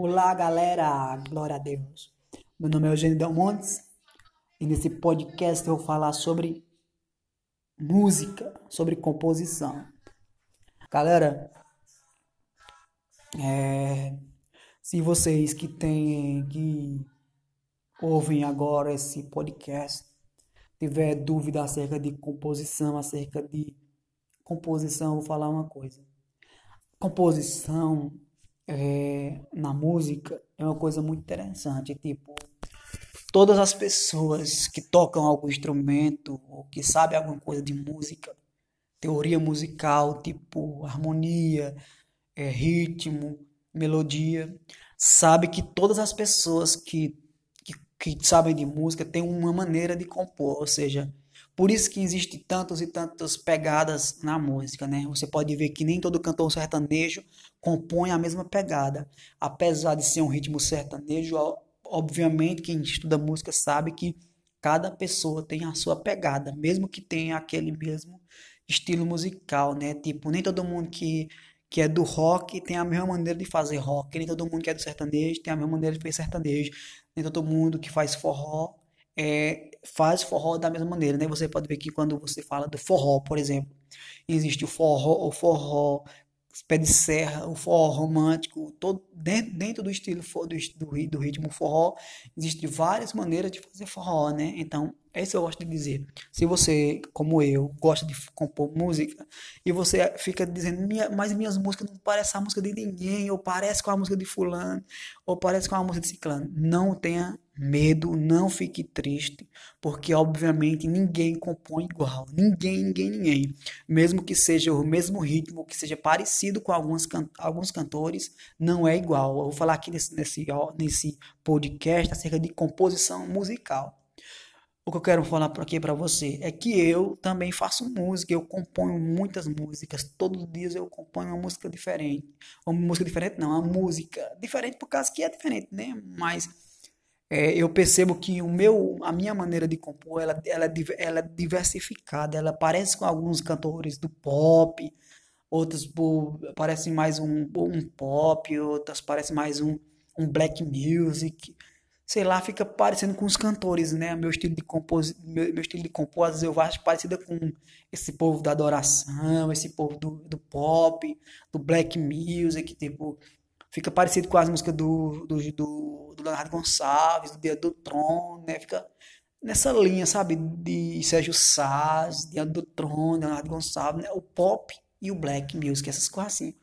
Olá, galera! Glória a Deus! Meu nome é Eugênio Del Montes e nesse podcast eu vou falar sobre música, sobre composição. Galera, é, se vocês que têm, que ouvem agora esse podcast, tiver dúvida acerca de composição, acerca de composição, vou falar uma coisa. Composição é, na música é uma coisa muito interessante. Tipo, todas as pessoas que tocam algum instrumento ou que sabem alguma coisa de música, teoria musical, tipo harmonia, é, ritmo, melodia, sabe que todas as pessoas que, que, que sabem de música têm uma maneira de compor, ou seja, por isso que existe tantas e tantas pegadas na música, né? Você pode ver que nem todo cantor sertanejo compõe a mesma pegada. Apesar de ser um ritmo sertanejo, obviamente quem estuda música sabe que cada pessoa tem a sua pegada, mesmo que tenha aquele mesmo estilo musical, né? Tipo, nem todo mundo que, que é do rock tem a mesma maneira de fazer rock, nem todo mundo que é do sertanejo tem a mesma maneira de fazer sertanejo, nem todo mundo que faz forró é, faz forró da mesma maneira, né? Você pode ver que quando você fala do forró, por exemplo, existe o forró, o forró pé de serra, o forró romântico, todo dentro, dentro do estilo do, do, ritmo forró, existem várias maneiras de fazer forró, né? Então, é isso que eu gosto de dizer. Se você, como eu, gosta de compor música e você fica dizendo, Minha, mas minhas músicas não parecem a música de ninguém, ou parece com a música de fulano, ou parece com a música de ciclano, não tenha medo, não fique triste, porque obviamente ninguém compõe igual, ninguém, ninguém, ninguém. Mesmo que seja o mesmo ritmo, que seja parecido com alguns, can alguns cantores, não é igual. Eu vou falar aqui nesse, nesse, nesse podcast acerca de composição musical. O que eu quero falar aqui para você é que eu também faço música, eu componho muitas músicas, todos os dias eu componho uma música diferente. Uma música diferente não, uma música diferente por causa que é diferente, né? Mas é, eu percebo que o meu, a minha maneira de compor, ela, ela, ela é diversificada, ela parece com alguns cantores do pop, outros pô, parecem mais um, um pop, outras parecem mais um, um black music, sei lá, fica parecendo com os cantores, né? Meu estilo de compor, meu, meu, estilo de compor, às vezes eu acho parecida com esse povo da adoração, esse povo do, do pop, do black music, tipo, fica parecido com as músicas do, do, do, do Leonardo Gonçalves, do Dia do Trono, né? Fica nessa linha, sabe? De Sérgio Saz, Dia do Trono, Leonardo Gonçalves, né? O pop e o black music, essas coisas assim.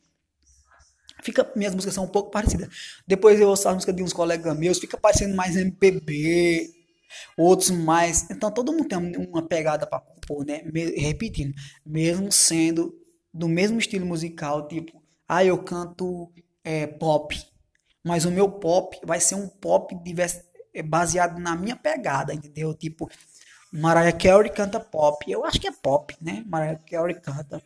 Fica, minhas músicas são um pouco parecidas. Depois eu ouço as músicas de uns colegas meus, fica parecendo mais MPB, outros mais. Então todo mundo tem uma pegada para compor, né? Repetindo, mesmo sendo do mesmo estilo musical, tipo, ah, eu canto é, pop, mas o meu pop vai ser um pop é, baseado na minha pegada, entendeu? Tipo, Mariah Carey canta pop, eu acho que é pop, né? Mariah Carey canta.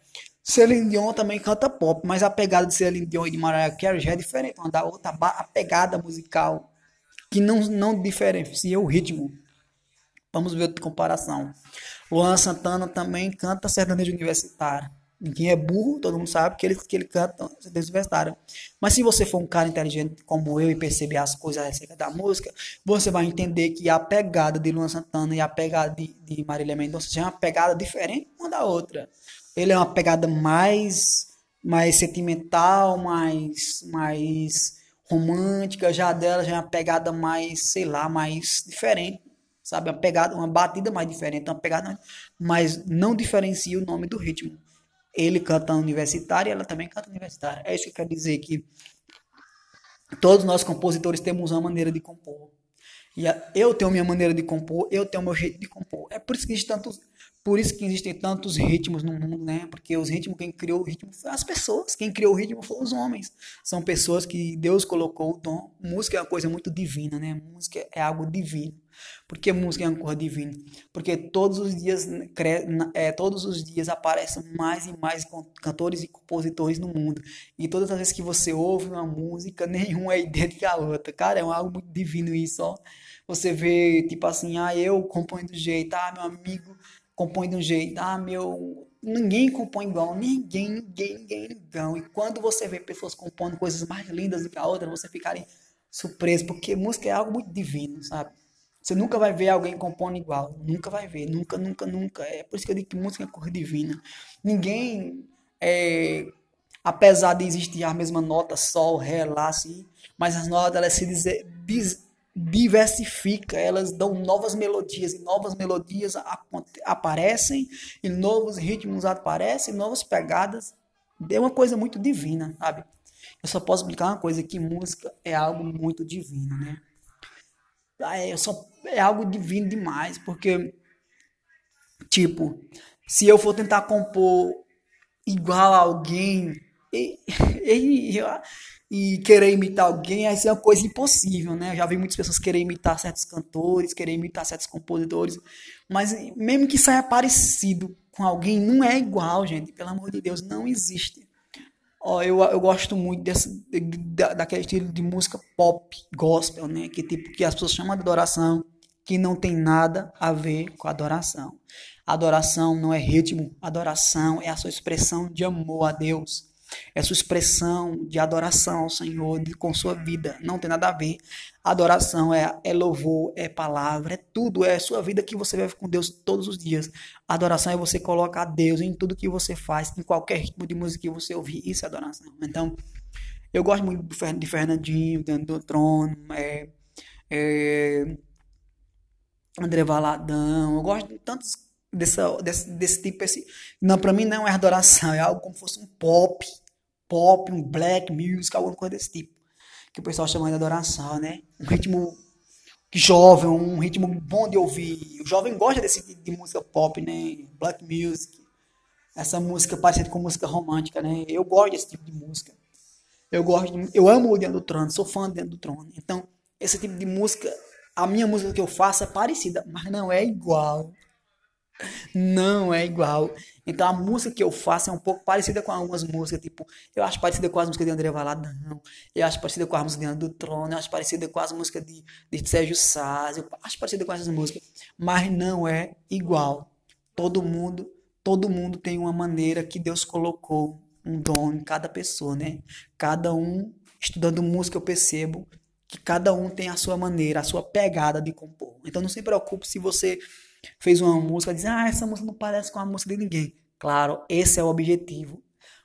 Celine Dion também canta pop, mas a pegada de Celine Dion e de Mariah Carey já é diferente, uma da outra, a pegada musical que não, não diferencia o ritmo. Vamos ver outra comparação. Luan Santana também canta sertanejo universitário. Quem é burro, todo mundo sabe que ele, que ele canta universitário. Mas se você for um cara inteligente como eu e perceber as coisas acerca da música, você vai entender que a pegada de Luan Santana e a pegada de, de Marília Mendonça já é uma pegada diferente uma da outra. Ele é uma pegada mais mais sentimental, mais mais romântica, já dela já é uma pegada mais, sei lá, mais diferente, sabe? Uma pegada, uma batida mais diferente, uma pegada, mas não diferencia o nome do ritmo. Ele canta universitário e ela também canta universitário. É isso que quer dizer que todos nós compositores temos uma maneira de compor. E eu tenho minha maneira de compor, eu tenho meu jeito de compor. É por isso que existem tantos, por isso que existem tantos ritmos no mundo, né? Porque os ritmos, quem criou o ritmo foi as pessoas. Quem criou o ritmo foram os homens. São pessoas que Deus colocou o dom. Música é uma coisa muito divina, né? Música é algo divino. Por que música é uma cor divina? Porque todos os dias, é, todos os dias aparecem mais e mais cantores e compositores no mundo. E todas as vezes que você ouve uma música, nenhuma é idêntica à outra. Cara, é algo muito divino isso, ó. Você vê, tipo assim, ah, eu componho do jeito, ah, meu amigo compõe de um jeito, ah, meu ninguém compõe igual, ninguém, ninguém, ninguém, ninguém. E quando você vê pessoas compondo coisas mais lindas do que a outra, você fica surpreso, porque música é algo muito divino, sabe? Você nunca vai ver alguém compondo igual, nunca vai ver, nunca, nunca, nunca. É por isso que eu digo que música é cor divina. Ninguém, é, apesar de existir a mesma nota, sol, ré, lá, assim, mas as notas elas se dizer, diversifica, elas dão novas melodias e novas melodias aparecem e novos ritmos aparecem, novas pegadas. É uma coisa muito divina, sabe? Eu só posso explicar uma coisa que música é algo muito divino, né? É, só, é algo divino demais, porque tipo, se eu for tentar compor igual a alguém e, e, e, querer imitar alguém, aí é uma coisa impossível, né? Eu já vi muitas pessoas querer imitar certos cantores, querer imitar certos compositores, mas mesmo que saia parecido com alguém, não é igual, gente. Pelo amor de Deus, não existe. Ó, eu, eu gosto muito desse, da, daquele estilo de música pop, gospel, né? Que tipo que as pessoas chamam de adoração, que não tem nada a ver com adoração. Adoração não é ritmo, adoração é a sua expressão de amor a Deus é sua expressão de adoração ao Senhor de, com sua vida. Não tem nada a ver. Adoração é, é louvor, é palavra, é tudo. É sua vida que você vive com Deus todos os dias. Adoração é você colocar Deus em tudo que você faz, em qualquer ritmo de música que você ouvir. Isso é adoração. Então, eu gosto muito de Fernandinho, do Trono, é, é, André Valadão. Eu gosto de tantos dessa, desse, desse tipo. Esse, não, para mim não é adoração, é algo como se fosse um pop, pop, um black music, alguma coisa desse tipo. Que o pessoal chama de adoração, né? Um ritmo jovem, um ritmo bom de ouvir. O jovem gosta desse tipo de música pop, né? Black music. Essa música parecida com música romântica, né? Eu gosto desse tipo de música. Eu gosto, de, eu amo o Dentro do Trono, sou fã do Dentro do Trono. Então, esse tipo de música, a minha música que eu faço é parecida, mas não é igual. Não é igual. Então a música que eu faço é um pouco parecida com algumas músicas, tipo, eu acho parecida com as músicas de André Valadão, eu acho parecida com as músicas de André do Trono, eu acho parecida com as músicas de, de Sérgio Saz, eu acho parecida com essas músicas, mas não é igual. Todo mundo, todo mundo tem uma maneira que Deus colocou um dom em cada pessoa, né? Cada um estudando música eu percebo que cada um tem a sua maneira, a sua pegada de compor. Então não se preocupe se você fez uma música, diz, ah, essa música não parece com a música de ninguém. Claro, esse é o objetivo.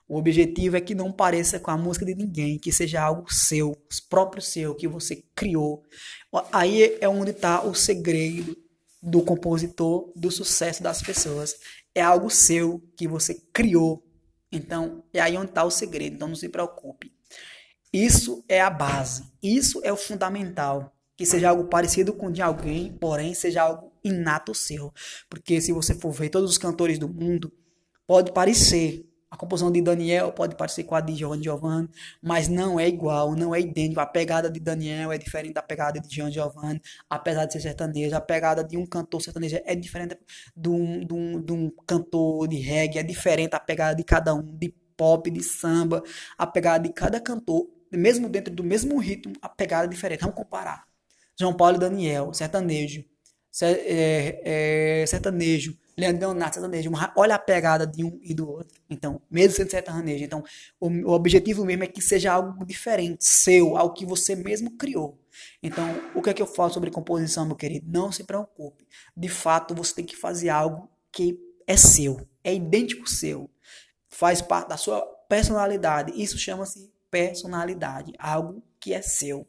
O objetivo é que não pareça com a música de ninguém, que seja algo seu, próprio seu, que você criou. Aí é onde está o segredo do compositor, do sucesso das pessoas. É algo seu que você criou. Então, é aí onde está o segredo. Então, não se preocupe. Isso é a base. Isso é o fundamental. Que seja algo parecido com de alguém, porém seja algo inato seu. Porque se você for ver todos os cantores do mundo, pode parecer. A composição de Daniel pode parecer com a de João Giovanni, mas não é igual, não é idêntico. A pegada de Daniel é diferente da pegada de João Giovanni, apesar de ser sertanejo. A pegada de um cantor sertanejo é diferente de um, de um, de um cantor de reggae, é diferente a pegada de cada um, de pop, de samba. A pegada de cada cantor, mesmo dentro do mesmo ritmo, a pegada é diferente. Vamos comparar. João Paulo e Daniel, sertanejo é, é, sertanejo, Leandro Leonardo sertanejo, olha a pegada de um e do outro. Então, mesmo sendo sertanejo, então o, o objetivo mesmo é que seja algo diferente, seu, algo que você mesmo criou. Então, o que é que eu falo sobre composição, meu querido? Não se preocupe. De fato, você tem que fazer algo que é seu, é idêntico seu, faz parte da sua personalidade. Isso chama-se personalidade, algo que é seu.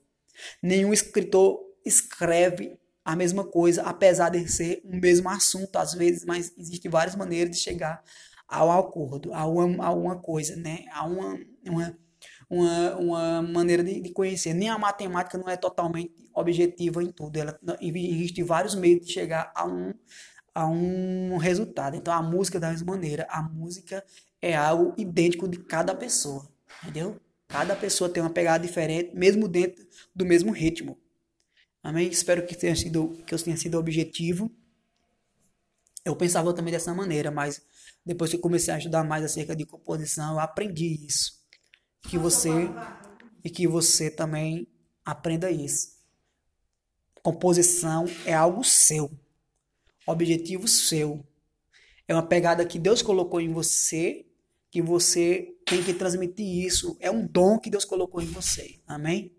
Nenhum escritor escreve a mesma coisa, apesar de ser o mesmo assunto às vezes, mas existem várias maneiras de chegar ao acordo, a uma, a uma coisa, né? A uma, uma, uma, uma maneira de, de, conhecer. Nem a matemática não é totalmente objetiva em tudo. Ela existe vários meios de chegar a um, a um resultado. Então a música da mesma maneira, a música é algo idêntico de cada pessoa, entendeu? Cada pessoa tem uma pegada diferente, mesmo dentro do mesmo ritmo. Amém? Espero que tenha sido que eu tenha sido objetivo. Eu pensava também dessa maneira, mas depois que eu comecei a estudar mais acerca de composição, eu aprendi isso. Que você e que você também aprenda isso. Composição é algo seu. Objetivo seu. É uma pegada que Deus colocou em você, que você tem que transmitir isso. É um dom que Deus colocou em você. Amém?